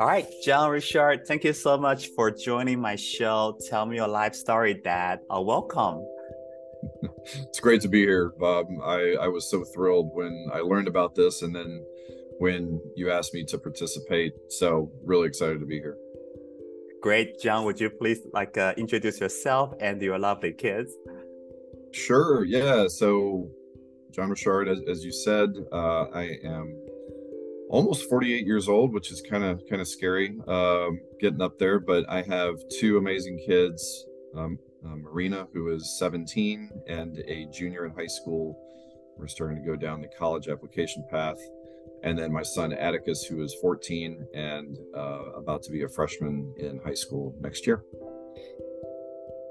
All right, John Richard, thank you so much for joining my show. Tell me your life story, Dad. Uh, welcome. it's great to be here, Bob. I, I was so thrilled when I learned about this and then when you asked me to participate. So really excited to be here. Great, John. Would you please like uh, introduce yourself and your lovely kids? Sure. Yeah. So, John Richard, as, as you said, uh, I am almost 48 years old, which is kind of kind of scary, um, getting up there. But I have two amazing kids, um, uh, Marina, who is 17, and a junior in high school. We're starting to go down the college application path, and then my son Atticus, who is 14 and uh, about to be a freshman in high school next year.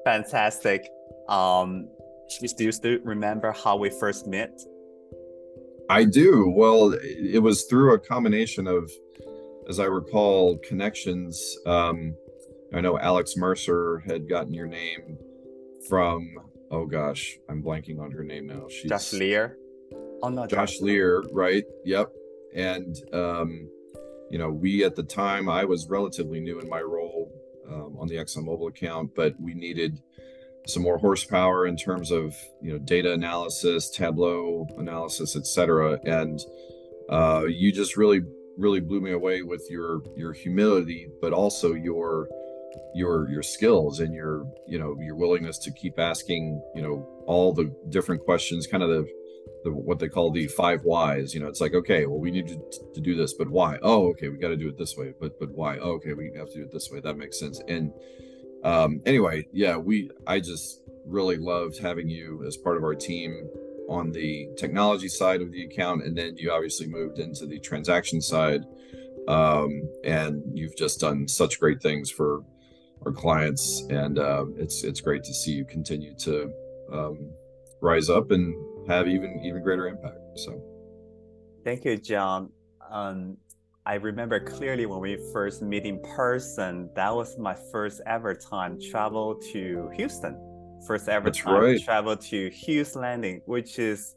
Fantastic. Um, do you still remember how we first met? I do. Well, it was through a combination of, as I recall, connections. Um, I know Alex Mercer had gotten your name from. Oh gosh, I'm blanking on her name now. She's Josh Lear. Oh no, Josh, Josh Lear. Right. Yep. And um, you know, we at the time, I was relatively new in my role um, on the ExxonMobil account, but we needed some more horsepower in terms of you know data analysis, Tableau analysis, etc. And uh, you just really really blew me away with your your humility, but also your your your skills and your you know your willingness to keep asking you know all the different questions, kind of the the what they call the five whys. You know, it's like okay, well we need to, to do this, but why? Oh, okay, we got to do it this way, but but why? Oh, okay, we have to do it this way. That makes sense. And um, anyway, yeah, we I just really loved having you as part of our team on the technology side of the account, and then you obviously moved into the transaction side, um, and you've just done such great things for our clients, and uh, it's it's great to see you continue to um, rise up and have even even greater impact. So, thank you, John. Um, I remember clearly when we first meet in person, that was my first ever time travel to Houston. First ever That's time right. travel to Hughes Landing, which is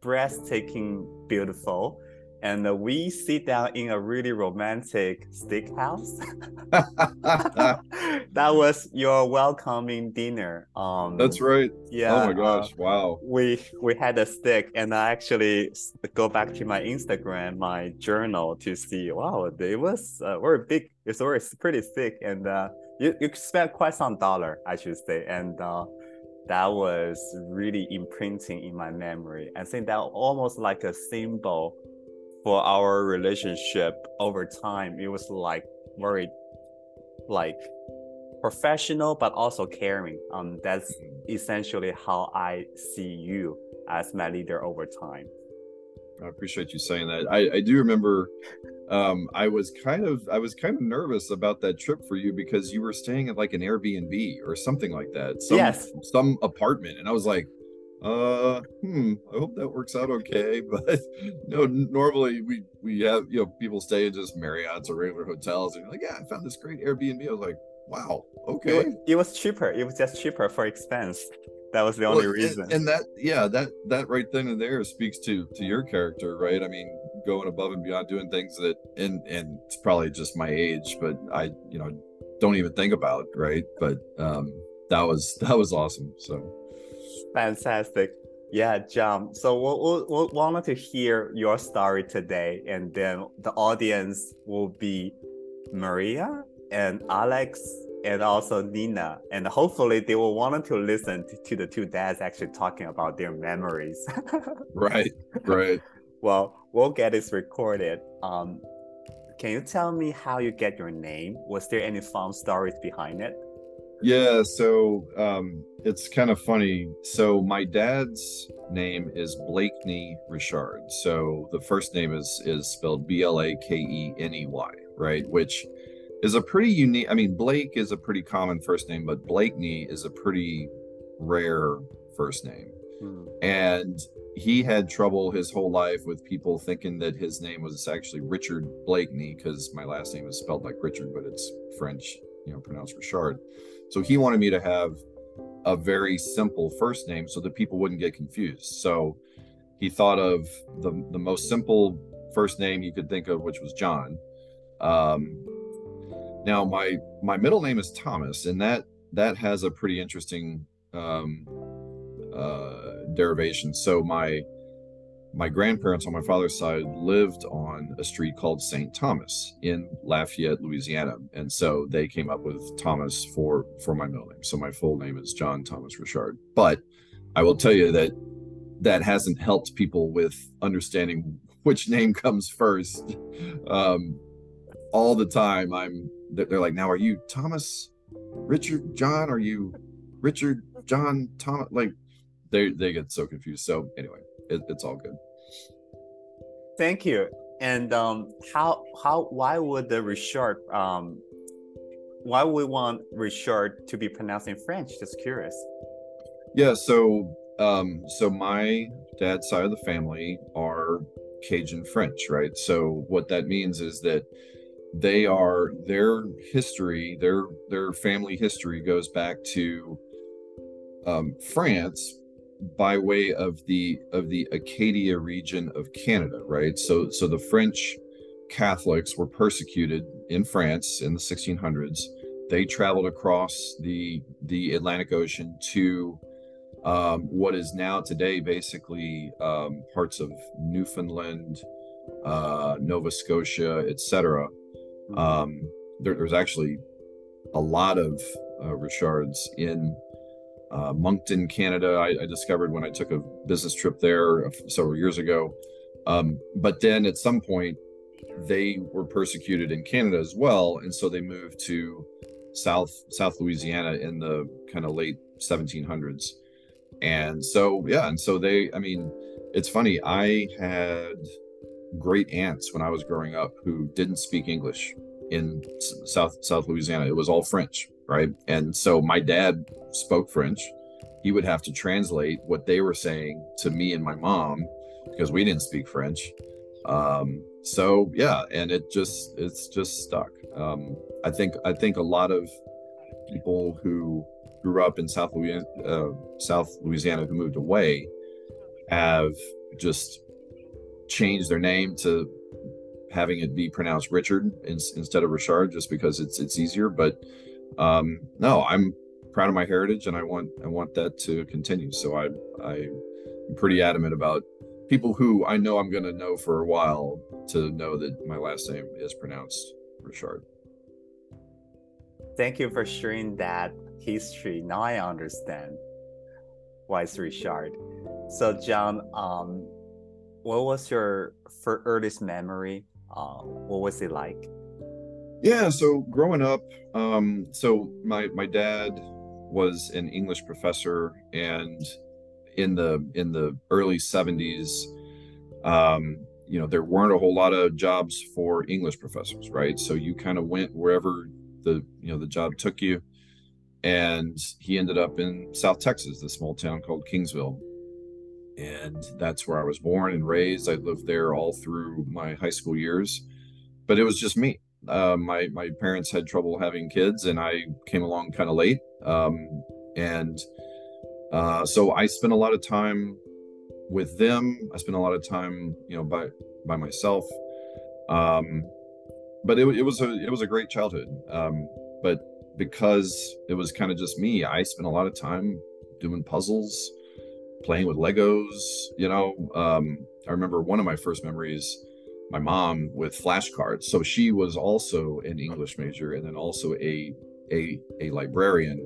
breathtaking beautiful and uh, we sit down in a really romantic steakhouse. that was your welcoming dinner. Um, That's right. Yeah. Oh my gosh! Uh, wow. We we had a steak, and I actually go back to my Instagram, my journal to see. Wow, it was uh, very big. It's very pretty thick, and uh, you you spent quite some dollar, I should say, and. Uh, that was really imprinting in my memory. I think that almost like a symbol for our relationship over time it was like very like professional but also caring. Um that's essentially how i see you as my leader over time. I appreciate you saying that. I i do remember um i was kind of i was kind of nervous about that trip for you because you were staying at like an airbnb or something like that some yes. some apartment and i was like uh hmm i hope that works out okay but no normally we we have you know people stay in just marriott's or regular hotels and like yeah i found this great airbnb. I was like wow okay it was, it was cheaper it was just cheaper for expense. That was the only well, reason. and, and, that yeah that that right then and there speaks to to your character right? I mean going above and beyond doing things that and and it's probably just my age but i you know don't even think about right? But um that was that was awesome so Fantastic. Yeah, John. So we'll, we we wanted to hear your story today, and then the audience will be Maria and Alex and also Nina, and hopefully they will want to listen to, to the two dads actually talking about their memories. right, right. well, we'll get this recorded. Um, can you tell me how you get your name? Was there any fun stories behind it? Yeah, so um, it's kind of funny. So my dad's name is Blakeney Richard. So the first name is is spelled B L A K E N E Y, right? Which is a pretty unique. I mean, Blake is a pretty common first name, but Blakeney is a pretty rare first name. Hmm. And he had trouble his whole life with people thinking that his name was actually Richard Blakeney because my last name is spelled like Richard, but it's French, you know, pronounced Richard. So he wanted me to have a very simple first name so that people wouldn't get confused. So he thought of the the most simple first name he could think of, which was John. Um, now my my middle name is Thomas, and that that has a pretty interesting um, uh, derivation. So my my grandparents on my father's side lived on a street called St. Thomas in Lafayette, Louisiana, and so they came up with Thomas for for my middle name. So my full name is John Thomas Richard. But I will tell you that that hasn't helped people with understanding which name comes first. Um, all the time, I'm they're like, now are you Thomas, Richard, John? Are you Richard, John, Thomas? Like they they get so confused. So anyway, it, it's all good. Thank you. And um, how how why would the Richard um, why would we want Richard to be pronounced in French? Just curious. Yeah. So um, so my dad's side of the family are Cajun French, right? So what that means is that they are their history, their their family history goes back to um, France by way of the of the Acadia region of Canada, right? So so the French Catholics were persecuted in France in the 1600s. They traveled across the the Atlantic Ocean to um, what is now today basically um, parts of Newfoundland, uh, Nova Scotia, etc. Mm-hmm. Um, there, there's actually a lot of uh, Richards in uh, Moncton, Canada. I, I, discovered when I took a business trip there several years ago. Um, but then at some point, they were persecuted in Canada as well, and so they moved to South South Louisiana in the kind of late 1700s. And so yeah, and so they. I mean, it's funny. I had great aunts when I was growing up who didn't speak English in South South Louisiana. It was all French right? And so my dad spoke French. He would have to translate what they were saying to me and my mom because we didn't speak French. Um, so yeah, and it just it's just stuck. Um, I think I think a lot of people who grew up in South Louisiana, uh, South Louisiana who moved away have just changed their name to having it be pronounced Richard in, instead of Richard, just because it's it's easier. But um, no, I'm proud of my heritage, and I want I want that to continue. So I I'm pretty adamant about people who I know I'm going to know for a while to know that my last name is pronounced Richard. Thank you for sharing that history. Now I understand why it's Richard. So, John, um, what was your earliest memory? Uh, what was it like? Yeah, so growing up, um, so my my dad was an English professor, and in the in the early '70s, um, you know, there weren't a whole lot of jobs for English professors, right? So you kind of went wherever the you know the job took you, and he ended up in South Texas, the small town called Kingsville, and that's where I was born and raised. I lived there all through my high school years, but it was just me uh, my my parents had trouble having kids, and I came along kind of late. Um, and uh, so I spent a lot of time with them. I spent a lot of time, you know, by by myself. Um, but it, it was a it was a great childhood. Um, but because it was kind of just me, I spent a lot of time doing puzzles, playing with Legos. You know, um, I remember one of my first memories my mom with flashcards. So she was also an English major and then also a a a librarian.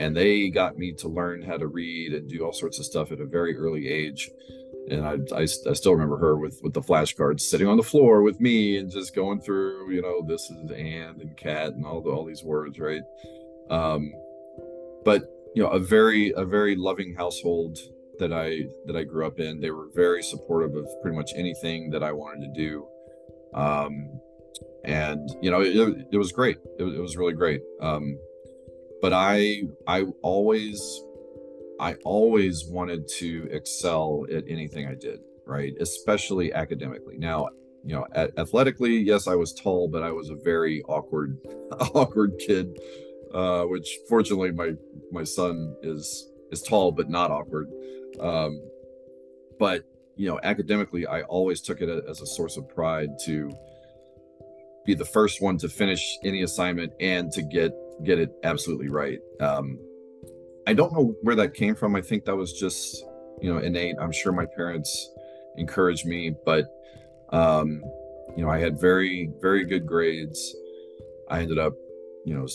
And they got me to learn how to read and do all sorts of stuff at a very early age. And I, I, I still remember her with with the flashcards sitting on the floor with me and just going through, you know, this is and and cat and all the, all these words, right? Um, but you know, a very a very loving household that I that I grew up in. They were very supportive of pretty much anything that I wanted to do, um, and you know it, it was great. It, it, was really great. Um, but I I always I always wanted to excel at anything I did, right? Especially academically. Now you know athletically yes i was tall but i was a very awkward awkward kid uh, which fortunately my my son is is tall but not awkward um, but you know, academically, I always took it as a source of pride to be the first one to finish any assignment and to get get it absolutely right. Um, I don't know where that came from. I think that was just you know innate. I'm sure my parents encouraged me, but um, you know, I had very very good grades. I ended up, you know,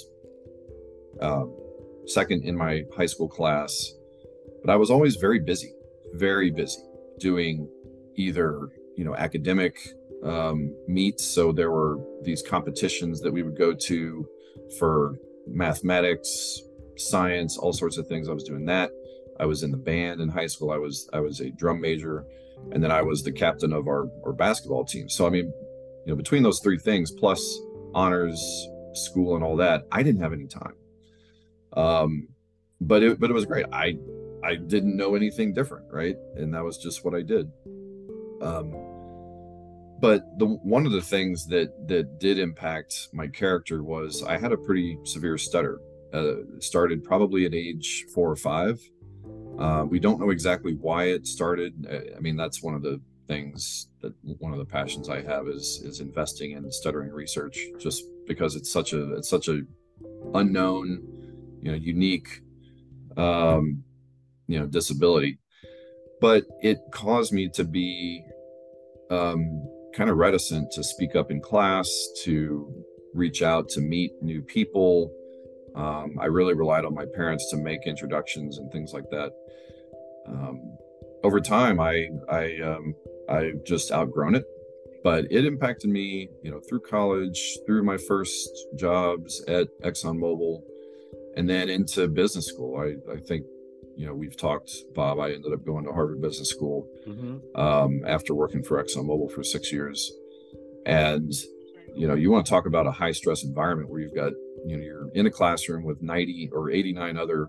um, second in my high school class, but I was always very busy, very busy doing either you know academic um, meets. So there were these competitions that we would go to for mathematics, science, all sorts of things. I was doing that. I was in the band in high school. I was I was a drum major, and then I was the captain of our our basketball team. So I mean, you know, between those three things plus honors, school, and all that, I didn't have any time. Um, but it but it was great. I I didn't know anything different, right? And that was just what I did. Um, but the one of the things that that did impact my character was I had a pretty severe stutter. Uh, started probably at age four or five. Uh, we don't know exactly why it started. I mean, that's one of the things that one of the passions I have is is investing in stuttering research, just because it's such a it's such a unknown, you know, unique, um, you know, disability. But it caused me to be um, kind of reticent to speak up in class, to reach out to meet new people. Um, I really relied on my parents to make introductions and things like that. Um, over time, I I um, I just outgrown it, but it impacted me, you know, through college, through my first jobs at ExxonMobil, and then into business school. I I think you know, we've talked, Bob. I ended up going to Harvard Business School mm-hmm. um, after working for ExxonMobil for six years. And, you know, you want to talk about a high stress environment where you've got, you know, you're in a classroom with 90 or 89 other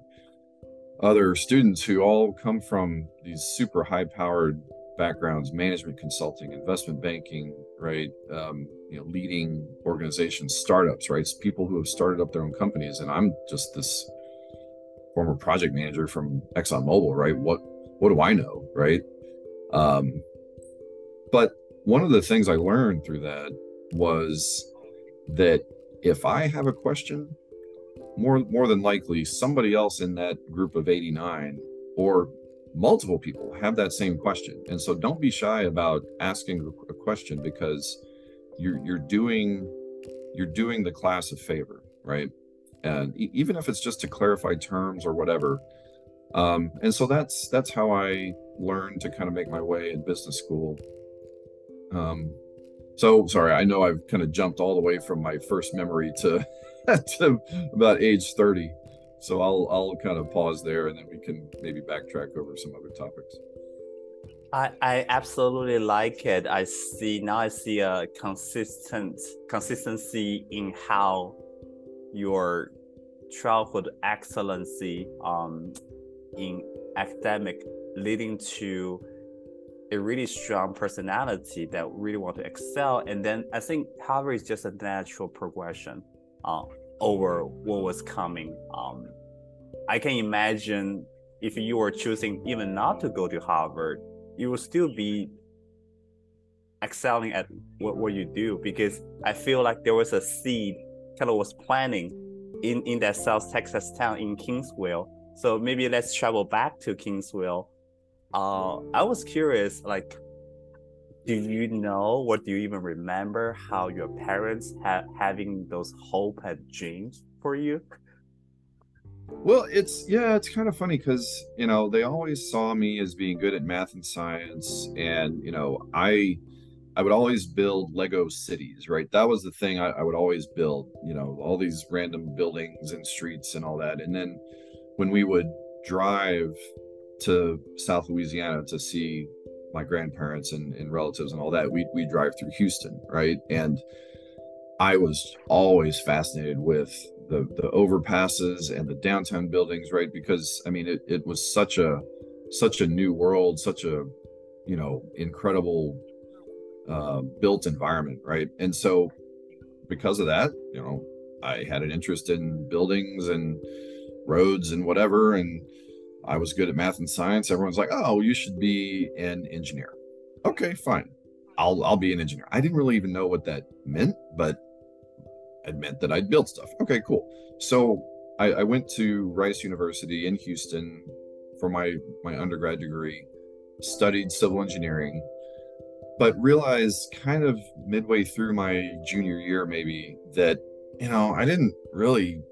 other students who all come from these super high powered backgrounds management consulting investment banking right um, you know leading organizations startups right it's people who have started up their own companies and i'm just this former project manager from ExxonMobil, right? What what do I know, right? Um, but one of the things I learned through that was that if I have a question, more more than likely somebody else in that group of 89 or multiple people have that same question. And so don't be shy about asking a question because you're you're doing you're doing the class a favor, right? And even if it's just to clarify terms or whatever um, and so that's that's how i learned to kind of make my way in business school. Um, so sorry i know i've kind of jumped all the way from my first memory to to about age 30 so i'll i'll kind of pause there and then we can maybe backtrack over some other topics. I, I absolutely like it. I see now I see a consistent consistency in how your childhood excellency um, in academic leading to a really strong personality that really want to excel. And then i think harvard is just a natural progression uh, over what was coming. Um, i can imagine if you were choosing even not to go to harvard you will still be excelling at what, what you do because i feel like there was a seed kind of was planning in, in that South Texas town in Kingsville. So maybe let's travel back to Kingsville. Uh, I was curious, like, do you know or do you even remember how your parents had having those hope and dreams for you? Well, it's yeah, it's kind of funny because you know they always saw me as being good at math and science, and you know I I would always build Lego cities, right? That was the thing I, I, would always build, you know, all these random buildings and streets and all that. And then when we would drive to South Louisiana to see my grandparents and, and relatives and all that, we we drive through Houston, right? And I was always fascinated with the the overpasses and the downtown buildings, right? Because I mean, it, it was such a such a new world, such a you know incredible uh, built environment, right? And so, because of that, you know, I had an interest in buildings and roads and whatever, and I was good at math and science. Everyone's like, "Oh, you should be an engineer," okay, fine. I'll I'll be an engineer. I didn't really even know what that meant, but it meant that I'd build stuff. Okay, cool. So I, I went to Rice University in Houston for my my undergrad degree, studied civil engineering, but realized kind of midway through my junior year maybe that you know I didn't really.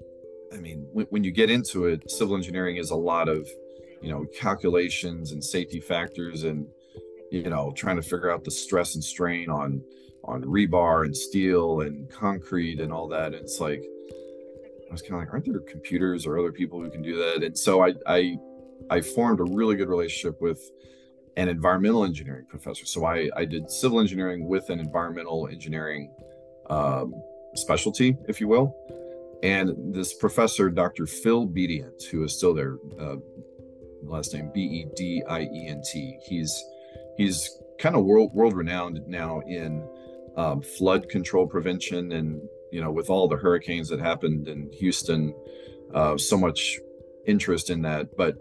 I mean, when, when you get into it, civil engineering is a lot of you know calculations and safety factors and you know trying to figure out the stress and strain on on rebar and steel and concrete and all that and it's like i was kind of like aren't there computers or other people who can do that and so i i i formed a really good relationship with an environmental engineering professor so i i did civil engineering with an environmental engineering um, specialty if you will and this professor dr phil bedient who is still there uh, last name b-e-d-i-e-n-t he's he's kind of world world renowned now in um, flood control prevention and you know with all the hurricanes that happened in Houston, uh, so much interest in that. But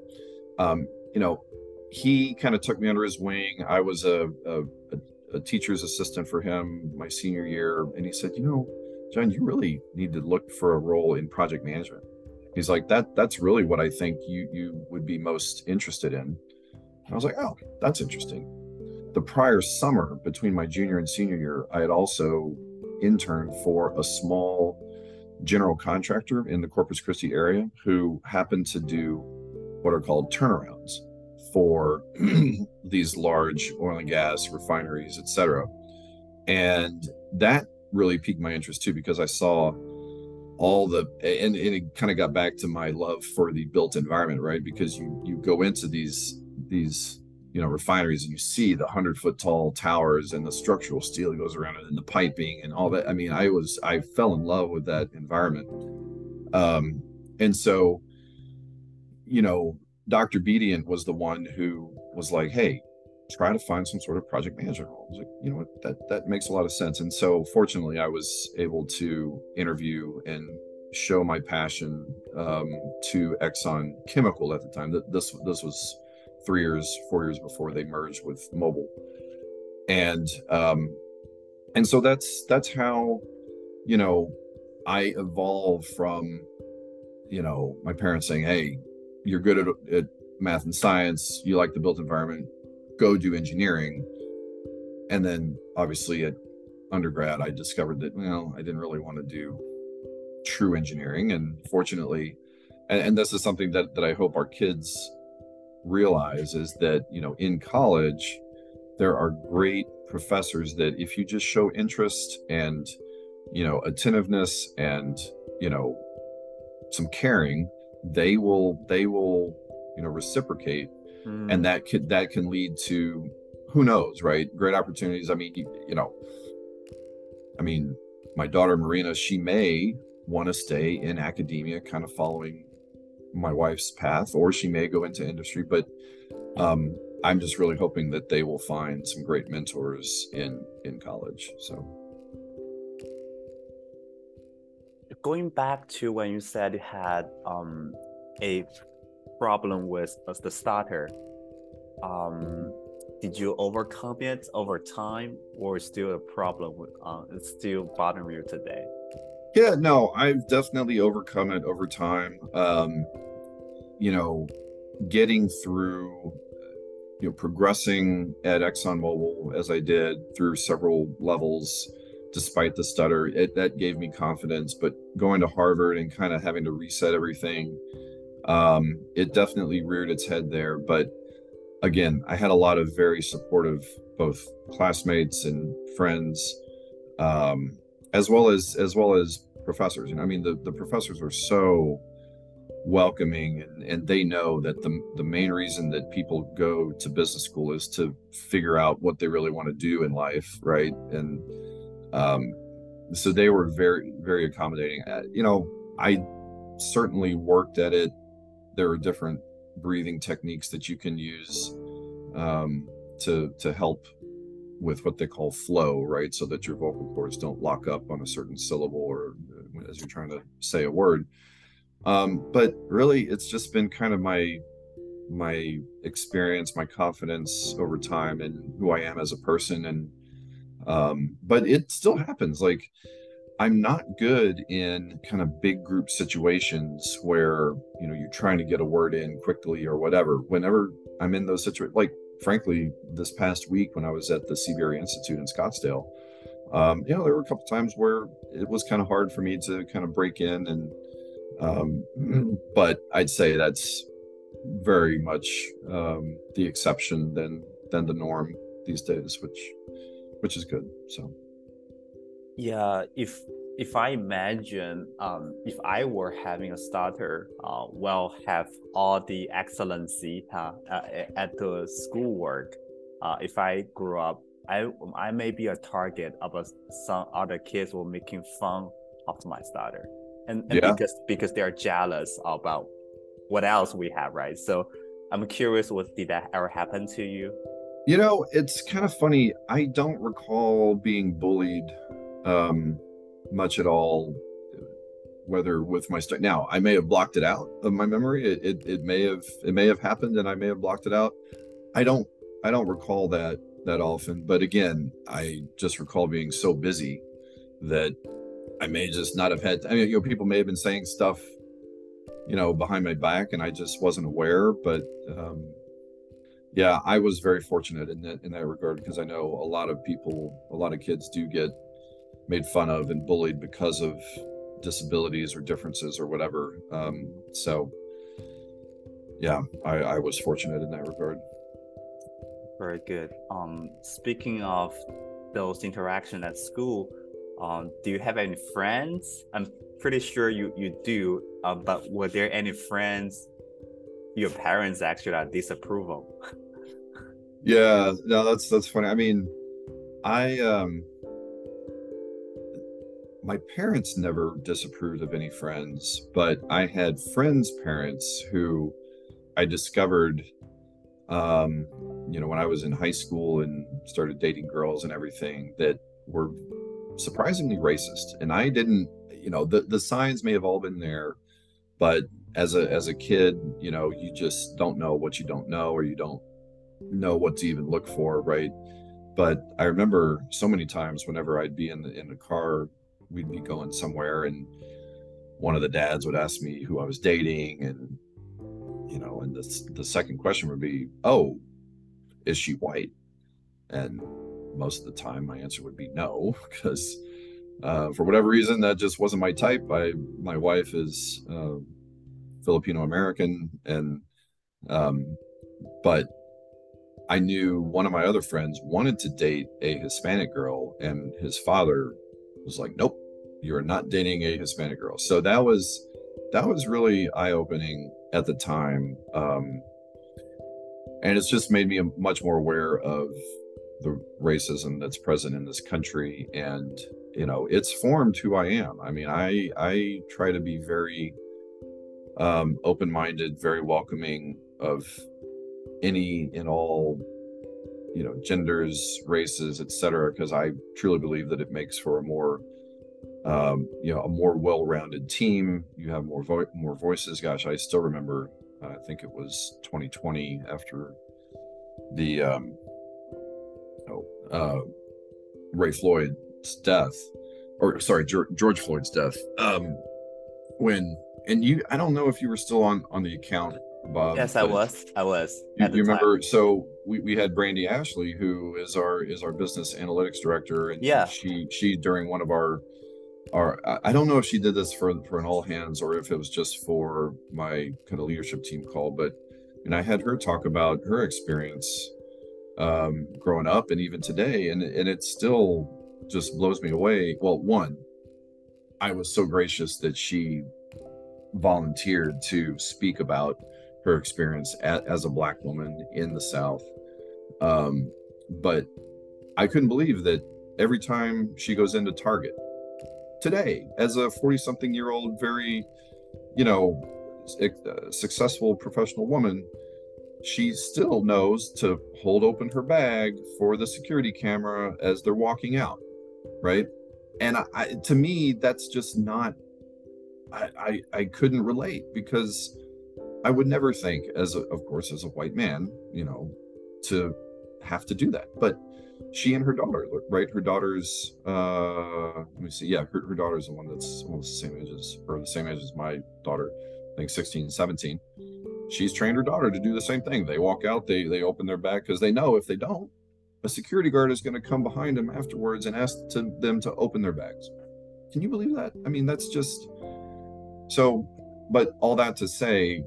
um, you know, he kind of took me under his wing. I was a, a, a teacher's assistant for him my senior year, and he said, you know, John, you really need to look for a role in project management. He's like that. That's really what I think you you would be most interested in. And I was like, oh, that's interesting the prior summer between my junior and senior year, I had also interned for a small general contractor in the Corpus Christi area who happened to do what are called turnarounds for these large oil and gas refineries, etc. And that really piqued my interest too because I saw all the and, and it kind of got back to my love for the built environment, right? Because you you go into these these you know refineries and you see the 100 foot tall towers and the structural steel that goes around it and the piping and all that i mean i was i fell in love with that environment um and so you know dr bedient was the one who was like hey try to find some sort of project manager role. I was like you know what? That that makes a lot of sense. And so fortunately i was able to interview and show my passion um, to exxon chemical at the time. This this was three years, four years before they merged with Mobil, and um, and so that's that's how you know I evolved from you know my parents saying, "Hey, you're good at, at math and science, you like the built environment, go do engineering," and then obviously at undergrad, I discovered that well, I didn't really want to do true engineering, and fortunately, and, and this is something that that I hope our kids realize is that you know in college there are great professors that if you just show interest and you know attentiveness and you know some caring they will they will you know reciprocate mm. and that could that can lead to who knows right great opportunities i mean you, you know i mean my daughter marina she may want to stay in academia kind of following my wife's path, or she may go into industry. But um, I'm just really hoping that they will find some great mentors in in college. So going back to when you said you had um, a problem with, with the starter, um, did you overcome it over time, or still a problem? With, uh, it's still bothering you today? Yeah, no, I've definitely overcome it over time. Um, you know, getting through, you know, progressing at ExxonMobil as I did through several levels, despite the stutter, it, that gave me confidence. But going to Harvard and kind of having to reset everything, um, it definitely reared its head there. But again, I had a lot of very supportive both classmates and friends. Um, as well as as well as professors. And I mean, the the professors were so welcoming and, and they know that the the main reason that people go to business school is to figure out what they really want to do in life, right? And um, so they were very very accommodating. Uh, you know, I certainly worked at it. There are different breathing techniques that you can use um, to to help with what they call flow, right? So that your vocal cords don't lock up on a certain syllable or uh, as you're trying to say a word. Um, but really, it's just been kind of my my experience, my confidence over time, and who I am as a person. And um, but it still happens. Like I'm not good in kind of big group situations where you know you're trying to get a word in quickly or whatever. Whenever I'm in those situations, like frankly, this past week when I was at the CBRE Institute in Scottsdale, um, you know, there were a couple times where it was kind of hard for me to kind of break in and um, but I'd say that's very much um, the exception than than the norm these days, which which is good. So yeah, if if I imagine um, if I were having a starter, uh, well, have all the excellency uh, at the schoolwork. Uh, if I grew up, I I may be a target of a, some other kids were making fun of my starter, and, and yeah. because because they are jealous about what else we have, right? So I'm curious, what did that ever happen to you? You know, it's kind of funny. I don't recall being bullied um, much at all, whether with my stuff. Now, I may have blocked it out of my memory. It, it, it may have it may have happened, and I may have blocked it out. I don't I don't recall that that often. But again, I just recall being so busy that I may just not have had. I mean, you know, people may have been saying stuff you know, behind my back, and I just wasn't aware. But um, yeah, I was very fortunate in that in that regard because I know a lot of people, a lot of kids do get made fun of and bullied because of disabilities or differences or whatever. Um, so yeah, I, I was fortunate in that regard. Very good. Um, speaking of those interaction at school, um, do you have any friends? I'm pretty sure you you do. Uh, but were there any friends your parents actually are disapproval? yeah, no, that's that's funny. I mean, I um my parents never disapproved of any friends, but I had friends' parents who I discovered um you know when I was in high school and started dating girls and everything that were surprisingly racist and I didn't you know the the signs may have all been there but as a as a kid you know you just don't know what you don't know or you don't know what to even look for right but i remember so many times whenever i'd be in the in the car we'd be going somewhere and one of the dads would ask me who i was dating and you know and the, the second question would be oh is she white and most of the time my answer would be no because uh, for whatever reason, that just wasn't my type. I my wife is uh, Filipino American, and um, but I knew one of my other friends wanted to date a Hispanic girl, and his father was like, "Nope, you're not dating a Hispanic girl." So that was that was really eye opening at the time, um, and it's just made me much more aware of the racism that's present in this country and you know it's formed who i am i mean i i try to be very um open-minded very welcoming of any and all you know genders races etc because i truly believe that it makes for a more um you know a more well-rounded team you have more vo- more voices gosh i still remember uh, i think it was 2020 after the um oh, uh ray floyd's death, or sorry, George Floyd's death. Um, when and you, I don't know if you were still on on the account, Bob. Yes, I was. I was. You, you remember? So we, we had Brandy Ashley, who is our is our business analytics director, and yeah, she she during one of our our I don't know if she did this for for an all hands or if it was just for my kind of leadership team call, but and I had her talk about her experience um, growing up and even today, and and it's still just blows me away. Well, one, I was so gracious that she volunteered to speak about her experience at, as a black woman in the South. Um, but I couldn't believe that every time she goes into Target today, as a 40 something year old, very, you know, uh, successful professional woman, she still knows to hold open her bag for the security camera as they're walking out right and I, I, to me that's just not I, I i couldn't relate because I would never think, as a, of course, as a white man, you know, to have to do that. But she and her daughter, right? Her daughter's, uh, let me see. Yeah, her, her daughter's the one that's almost the same age as, or the same age as my daughter, I think 16, 17. She's trained her daughter to do the same thing. They walk out, they they open their bag because they know if they don't, a security guard is going to come behind them afterwards and ask to, them to open their bags. Can you believe that? I mean, that's just so. But all that to say,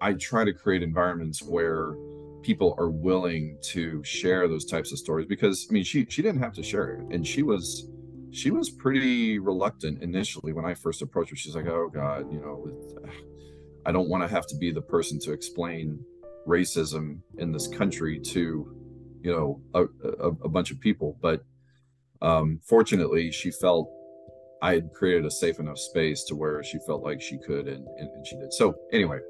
I try to create environments where people are willing to share those types of stories because I mean she she didn't have to share it and she was she was pretty reluctant initially when I first approached her. She's like, "Oh God, you know, I don't want to have to be the person to explain racism in this country to, you know, a, a, a bunch of people." But um, fortunately, she felt I had created a safe enough space to where she felt like she could, and, and, and she did. So anyway,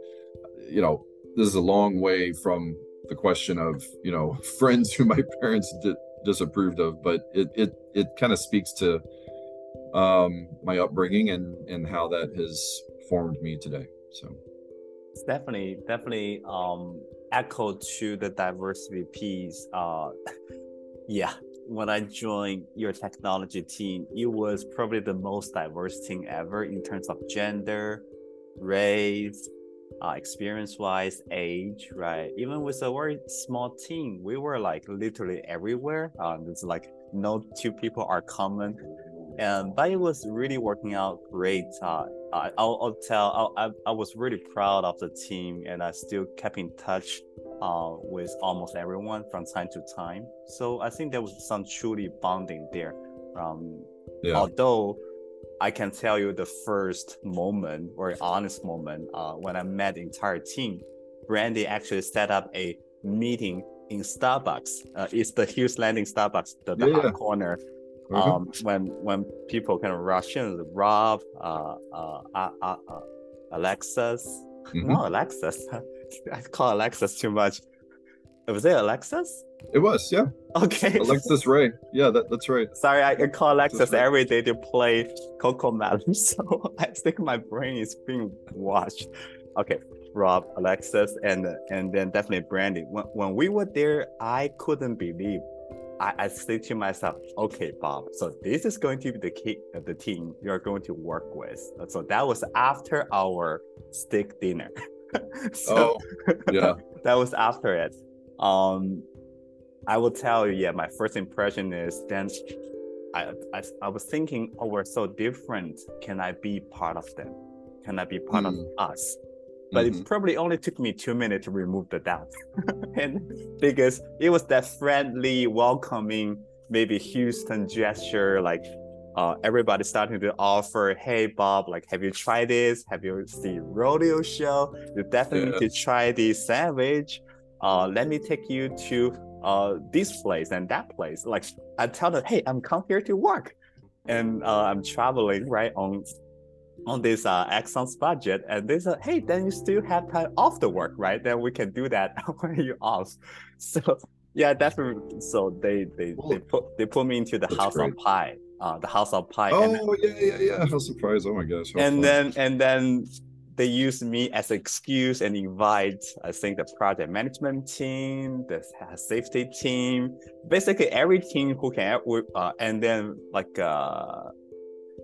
you know, this is a long way from the question of you know friends who my parents di- disapproved of, but it it it kind of speaks to um, my upbringing and and how that has formed me today. So it's definitely definitely um, echo to the diversity piece. Uh, yeah, when I joined your technology team, it was probably the most diverse team ever in terms of gender, race, uh, experience wise, age, right? Even with a very small team, we were like literally everywhere. Um, it's like no two people are common. And but it was really working out great. Uh, I, I'll, I'll tell, I'll, I, I was really proud of the team and I still kept in touch uh, with almost everyone from time to time. So I think there was some truly bonding there. Um, yeah. Although I can tell you the first moment or honest moment uh, when I met the entire team. Brandy actually set up a meeting in Starbucks. Uh, it's the Hughes Landing Starbucks, the, the yeah. corner. Mm-hmm. Um, when when people kind of rush in, Rob, uh, uh, uh, uh, uh Alexis, mm-hmm. no Alexis, I call Alexis too much. Was it Alexis? It was, yeah. Okay. Alexis Ray. Yeah, that, that's right. Sorry, I, call Alexis every day to play CoComelon, so I think my brain is being washed. Okay, Rob, Alexis, and and then definitely Brandy. When, when we were there, I couldn't believe. I, I said to myself, okay, Bob, so this is going to be the key, the team you're going to work with. So that was after our steak dinner. so, oh, yeah. that was after it. Um, I will tell you, yeah, my first impression is then I, I, I was thinking, oh, we're so different. Can I be part of them? Can I be part mm. of us? But mm-hmm. it probably only took me two minutes to remove the doubt. and because it was that friendly, welcoming, maybe Houston gesture, like uh, everybody starting to offer, hey Bob, like have you tried this? Have you seen rodeo show? You definitely yeah. need to try this sandwich. Uh, let me take you to uh, this place and that place. Like I tell them, hey, I'm come here to work, and uh, I'm traveling right on on this uh, Exxon's budget, and they said, hey, then you still have time off the work, right? Then we can do that when you off. So yeah, definitely. So they they well, they put they put me into the house great. of pie. Uh, the house of pie. Oh and, yeah, yeah, yeah, of pies. Oh my gosh. And fun. then and then they use me as an excuse and invite, I think, the project management team, the safety team, basically every team who can, uh, and then like uh,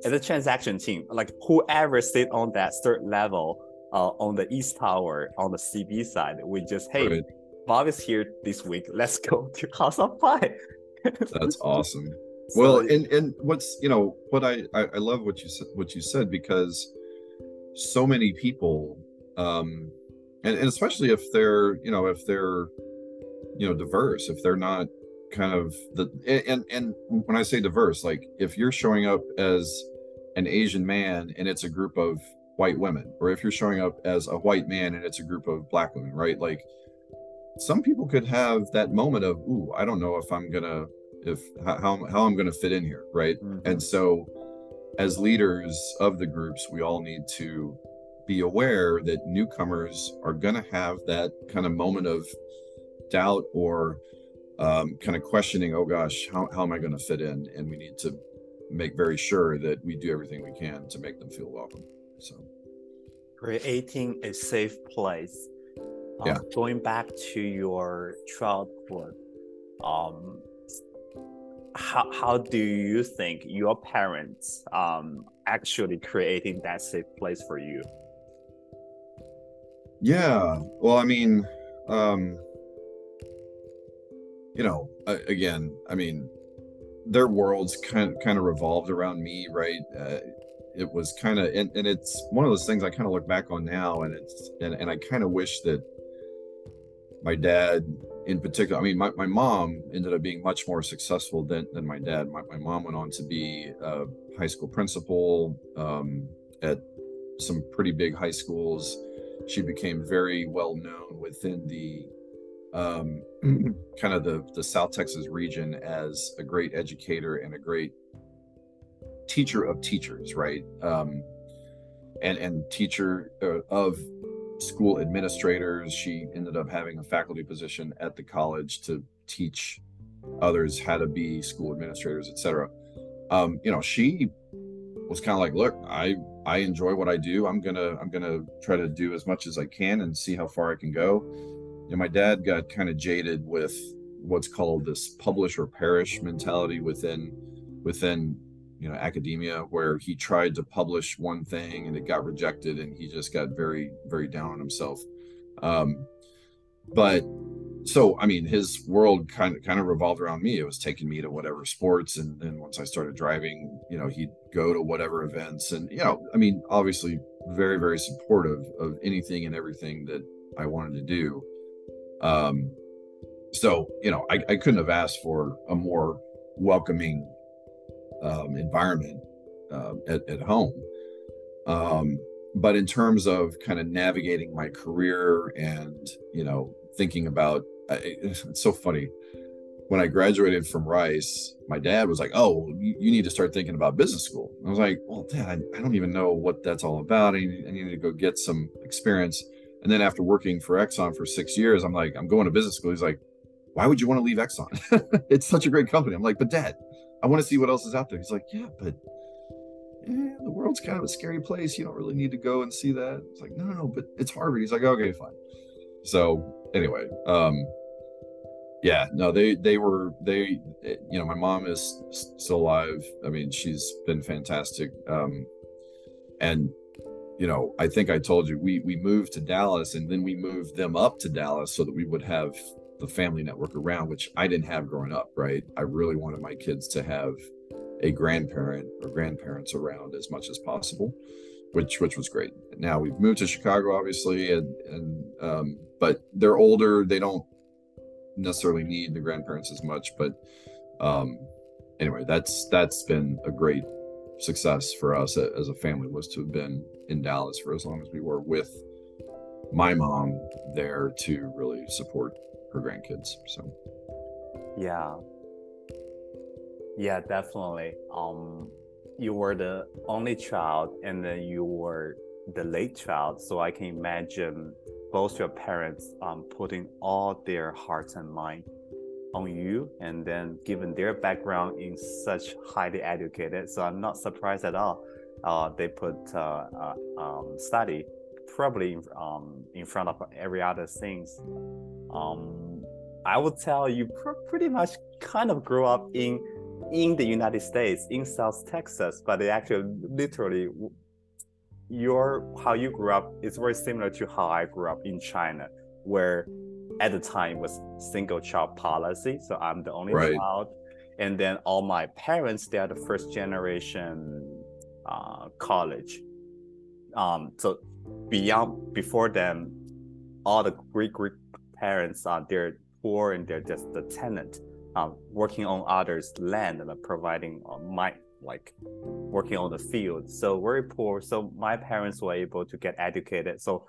the transaction team, like whoever sit on that third level uh, on the East Tower on the CB side, we just hey, right. Bob is here this week. Let's go to House of Pie. That's awesome. So, well, and and what's you know what I, I I love what you said what you said because so many people um and, and especially if they're you know if they're you know diverse if they're not kind of the and and when i say diverse like if you're showing up as an asian man and it's a group of white women or if you're showing up as a white man and it's a group of black women right like some people could have that moment of ooh i don't know if i'm gonna if how, how i'm gonna fit in here right mm-hmm. and so as leaders of the groups, we all need to be aware that newcomers are going to have that kind of moment of doubt or um, kind of questioning, oh gosh, how, how am I going to fit in? And we need to make very sure that we do everything we can to make them feel welcome. So creating a safe place. Um, Yeah. Going back to your childhood, um, how how do you think your parents um actually creating that safe place for you? Yeah. Well, I mean, um, you know, again, I mean, their worlds kind kind of revolved around me, right? Uh, it was kind of, and, and it's one of those things I kind of look back on now, and it's, and, and I kind of wish that my dad, in particular, I mean, my, my mom ended up being much more successful than, than my dad. My, my mom went on to be a high school principal um, at some pretty big high schools she became very well known within the um, kind of the the South Texas region as a great educator and a great teacher of teachers, right? Um, and and teacher uh, of school administrators. She ended up having a faculty position at the college to teach others how to be school administrators, etc. Um, you know, she was kind of like, look, I I enjoy what I do. I'm gonna I'm gonna try to do as much as I can and see how far I can go. And my dad got kind of jaded with what's called this publish or perish mentality within within you know academia where he tried to publish one thing and it got rejected and he just got very very down on himself. Um but so i mean his world kind of kind of revolved around me. It was taking me to whatever sports and then once i started driving you know he'd go to whatever events and you know i mean obviously very very supportive of anything and everything that i wanted to do. Um so you know i, I couldn't have asked for a more welcoming um, environment uh, at, at home. Um but in terms of kind of navigating my career and you know thinking about it's so funny. When i graduated from rice my dad was like oh you, you need to start thinking about business school. I was like well dad I, I don't even know what that's all about. I need, I need to go get some experience. And then after working for exxon for six years i'm like i'm going to business school. He's like why would you want to leave exxon? It's such a great company. I'm like but dad i want to see what else is out there he's like yeah but eh, the world's kind of a scary place. You don't really need to go and see that. It's like, no, no, no, but it's Harvard. He's like, okay, fine. So anyway, um, yeah, no, they they were they, you know, my mom is still alive. I mean, she's been fantastic. Um, and you know, I think I told you we we moved to Dallas, and then we moved them up to Dallas so that we would have the family network around, which I didn't have growing up. Right, I really wanted my kids to have a grandparent or grandparents around as much as possible which which was great now we've moved to chicago obviously and and um but they're older they don't necessarily need the grandparents as much but um anyway that's that's been a great success for us as a family was to have been in dallas for as long as we were with my mom there to really support her grandkids so Yeah. Yeah, definitely. Um, you were the only child, and then you were the late child. So I can imagine both your parents um putting all their hearts and mind on you, and then given their background in such highly educated, so I'm not surprised at all. Uh, they put uh, uh um study probably in, um in front of every other things. Um, I would tell you pr- pretty much kind of grew up in in the United States, in South Texas, but it actually literally your how you grew up is very similar to how I grew up in China, where at the time was single child policy. So I'm the only Right. child, and then all my parents they are the first generation uh, college. Um, so beyond before them, all the Greek Greek parents are they're poor and they're just the tenant, um, working on others' land and providing uh, my like working on the field. So very poor. So my parents were able to get educated. So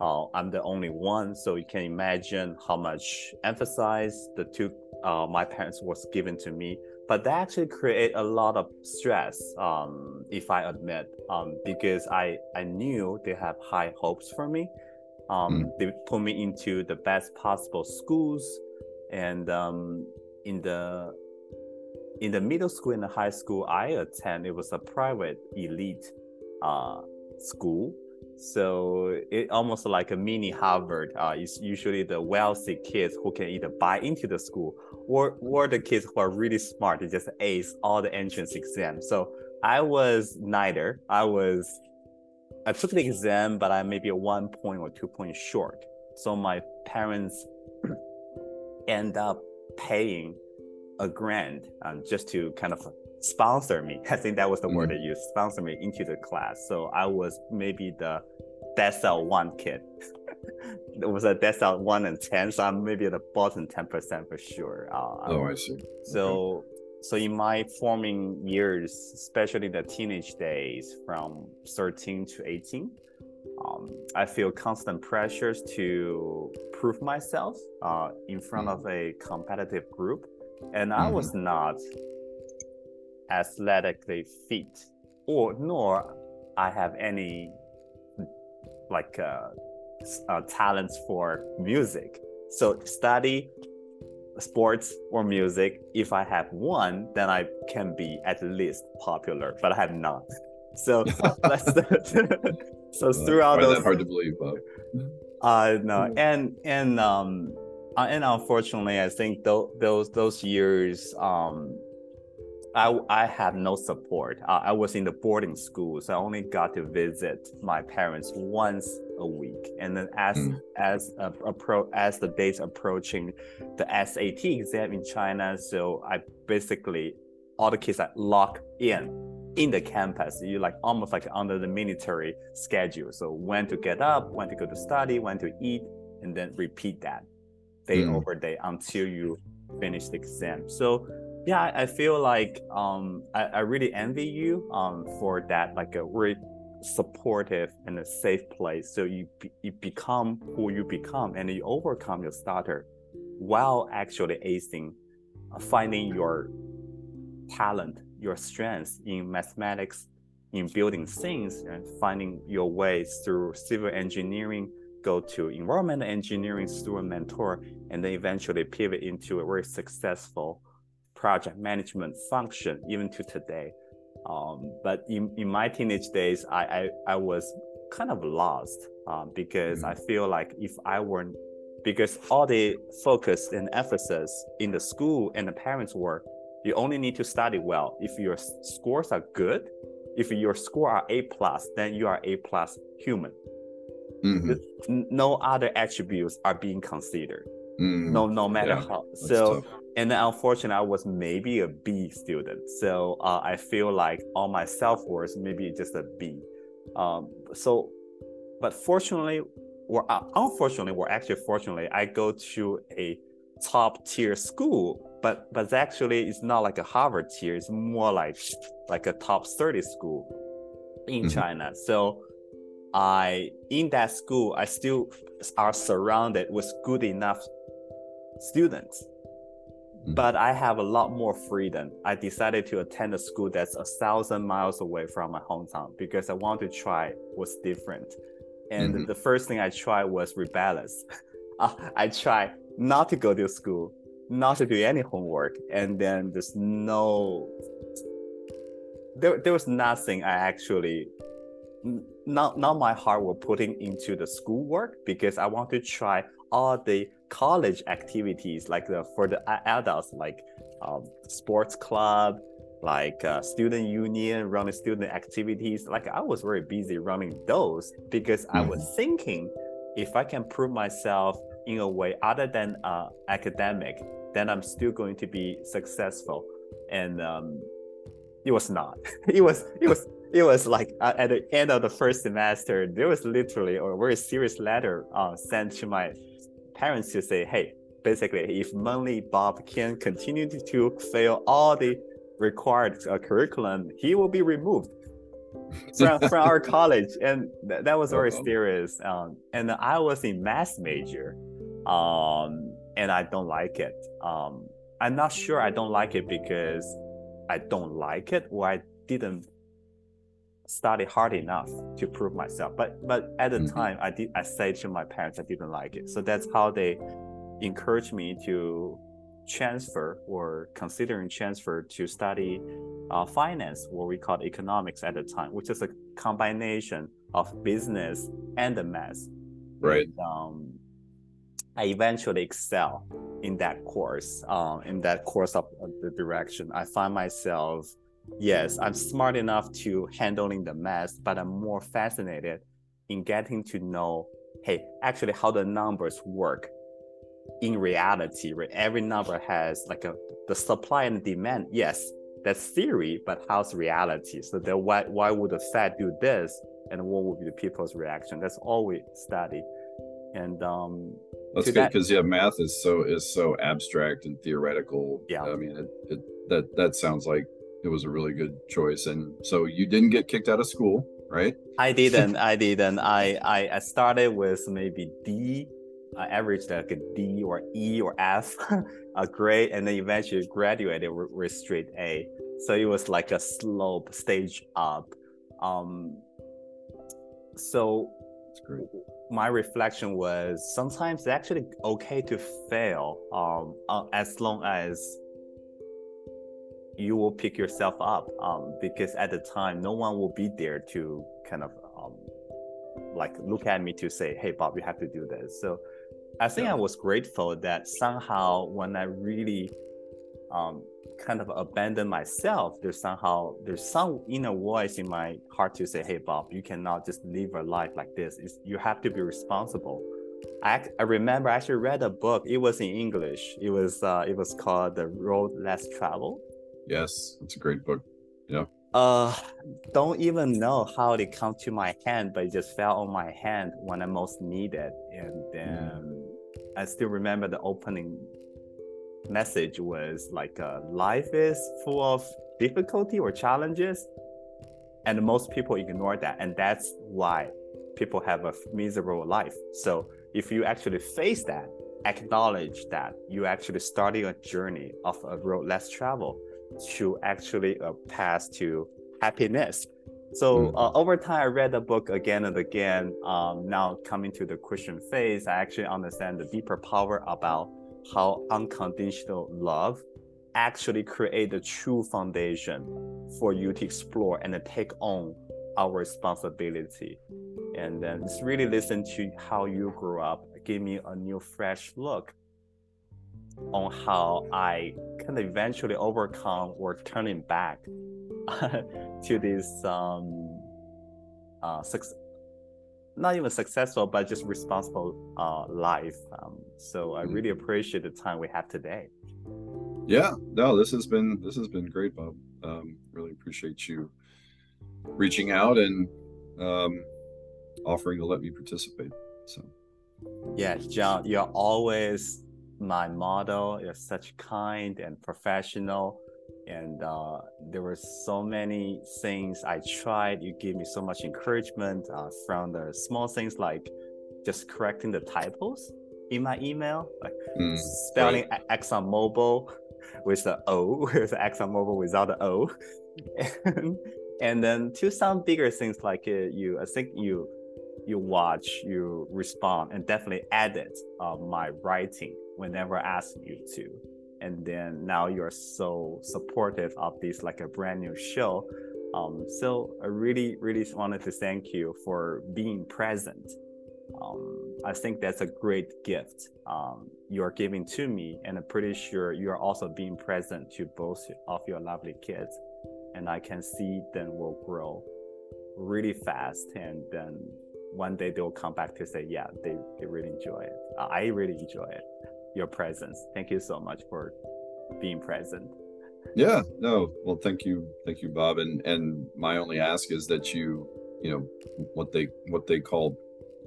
uh, I'm the only one. So you can imagine how much emphasis the two uh, my parents was given to me. But that actually create a lot of stress, um, if I admit, um, because I I knew they have high hopes for me. Um, They put me into the best possible schools, and um, in the in the middle school and the high school I attend, it was a private elite uh, school. So it almost like a mini Harvard. Uh, it's usually the wealthy kids who can either buy into the school or or the kids who are really smart. They just ace all the entrance exams. So I was neither. I was I took the exam, but I maybe a one point or two points short. So my parents end up paying a grant um, just to kind of sponsor me. I think that was the mm-hmm. word they used, sponsor me into the class. So I was maybe the decile one kid. it was a decile one and ten, so I'm maybe the bottom ten percent for sure. Uh, oh, I see. So. Okay. So in my forming years, especially the teenage days from 13 to 18, um, I feel constant pressures to prove myself uh, in front mm-hmm. of a competitive group, and I mm-hmm. was not athletically fit, or nor I have any like uh, uh, talents for music. So study sports or music. If I have one, then I can be at least popular, but I have not. So that's the, so throughout those that hard to believe, Bob. Uh no, and and um uh, and unfortunately, I think th- those those years um I, I had no support. Uh, I was in the boarding school, so I only got to visit my parents once a week. And then as mm. as uh, appro- as the days approaching the SAT exam in China, so I basically all the kids are locked in in the campus. You like almost like under the military schedule. So when to get up, when to go to study, when to eat, and then repeat that day mm. over day until you finish the exam. So yeah i feel like um i, I really envy you um for that like a very supportive and a safe place. So you be, you become who you become and you overcome your stutter while actually acing uh, finding your talent your strengths in mathematics in building things and finding your ways through civil engineering go to environmental engineering through a mentor and then eventually pivot into a very successful project management function even to today. Um, but in, in my teenage days, I, I, I was kind of lost um, because mm-hmm. I feel like if I weren't, because all the focus and emphasis in the school and the parents were, you only need to study well. If your scores are good, if your score are A plus, then you are A plus human. Mm-hmm. No other attributes are being considered. Mm-hmm. No, no matter yeah, how. So tough and then unfortunately, I was maybe a B student, so uh, I feel like all my self worth maybe just a B. Um, so, but fortunately, or uh, unfortunately, or actually fortunately, I go to a top tier school, but but actually it's not like a Harvard tier. It's more like like a top thirty school in mm-hmm. China. So I in that school, I still are surrounded with good enough students Mm-hmm. but I have a lot more freedom. I decided to attend a school that's a thousand miles away from my hometown because I want to try what's different. And mm-hmm. the first thing I tried was rebellious. I tried not to go to school, not to do any homework, and then there's no, there, there was nothing I actually, not not my heart were putting into the schoolwork because I want to try all the college activities like the for the adults like um, sports club like uh, student union running student activities like i was very busy running those because mm-hmm. i was mm-hmm. thinking if i can prove myself in a way other than uh, academic then i'm still going to be successful and um, it was not it was it was it was like uh, at the end of the first semester there was literally a very serious letter uh, sent to my parents to say, hey, basically, if Mengli Bob can continue to fail all the required uh, curriculum, he will be removed from, from our college. And th- that was very uh-huh. serious. Um, and I was in math major, um, and I don't like it. Um, I'm not sure I don't like it because I don't like it or I didn't study hard enough to prove myself. But but at the mm-hmm. time, I did I said to my parents I didn't like it. So that's how they encouraged me to transfer or considering transfer to study uh, finance, what we call economics at the time, which is a combination of business and the math. Right. And, um, I eventually excel in that course, um, in that course of the direction. I find myself, yes, I'm smart enough to handling the math, but I'm more fascinated in getting to know, hey, actually how the numbers work in reality, right? Every number has like a the supply and demand. Yes, that's theory, but how's reality? So then why why would the Fed do this? And what would be the people's reaction? That's all we study. And um that's good because yeah, math is so is so abstract and theoretical. Yeah. I mean it, it that that sounds like it was a really good choice. And so you didn't get kicked out of school, right? I didn't. I didn't. I, I I started with maybe D uh, average like a D or E or F a grade, and then eventually graduated with, with straight A. So it was like a slope stage up. Um, so my reflection was sometimes it's actually okay to fail um, uh, as long as you will pick yourself up um, because at the time no one will be there to kind of um, like look at me to say hey bob you have to do this so I think yeah. I was grateful that somehow when I really um, kind of abandoned myself, there's somehow there's some inner voice in my heart to say, "Hey, Bob, you cannot just live a life like this. It's, you have to be responsible." I, I remember I actually read a book. It was in English. It was uh, it was called The Road Less Traveled. Yes, it's a great book. Yeah. Uh, don't even know how it come to my hand, but it just fell on my hand when I most needed, and then. I still remember the opening message was like uh, life is full of difficulty or challenges and most people ignore that and that's why people have a miserable life so if you actually face that acknowledge that you actually starting a journey of a road less travel to actually a uh, path to happiness so uh, over time, I read the book again and again. Um, now coming to the Christian faith, I actually understand the deeper power about how unconditional love actually create the true foundation for you to explore and take on our responsibility. And then just really listen to how you grew up, give me a new fresh look on how I can eventually overcome or turning back to this um, uh, suc- not even successful, but just responsible uh, life. Um, so I mm-hmm. really appreciate the time we have today. Yeah, no, this has been this has been great, Bob. Um, really appreciate you reaching out and um, offering to let me participate. So, yeah, John, you're always my model. You're such kind and professional and uh, there were so many things I tried. You gave me so much encouragement uh, from the small things like just correcting the typos in my email, like mm, spelling right. Exxon Mobil with the O, with Exxon Mobil without the O, and, and then to some bigger things like uh, you, I think you you watch, you respond, and definitely edit uh, my writing whenever I ask you to. And then now you're so supportive of this like a brand new show. Um, so i really really wanted to thank you for being present. Um, i think that's a great gift um, you're giving to me and i'm pretty sure you're also being present to both of your lovely kids and i can see them will grow really fast and then one day they'll come back to say yeah they, they really enjoy it i really enjoy it your presence. Thank you so much for being present. Yeah, no. Well, thank you. Thank you, Bob. And and my only ask is that you, you know, what they what they call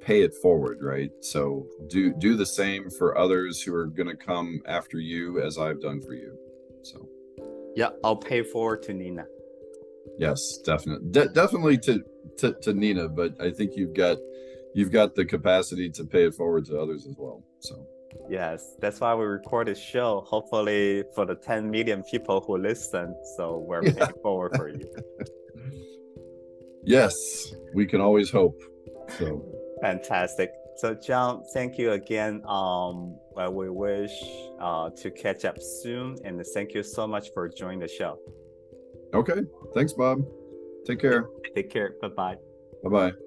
pay it forward, right? So do do the same for others who are going to come after you as I've done for you. So Yeah, I'll pay forward to Nina. Yes, definitely. De- definitely to, to to Nina, but I think you've got you've got the capacity to pay it forward to others as well. So Yes, that's why we record this show. Hopefully, for the 10 million people who listen. So we're yeah. looking forward for you. yes, we can always hope. So fantastic. So John, thank you again. Um, well, we wish uh, to catch up soon, and thank you so much for joining the show. Okay, thanks, Bob. Take care. Take care. Bye bye. Bye bye.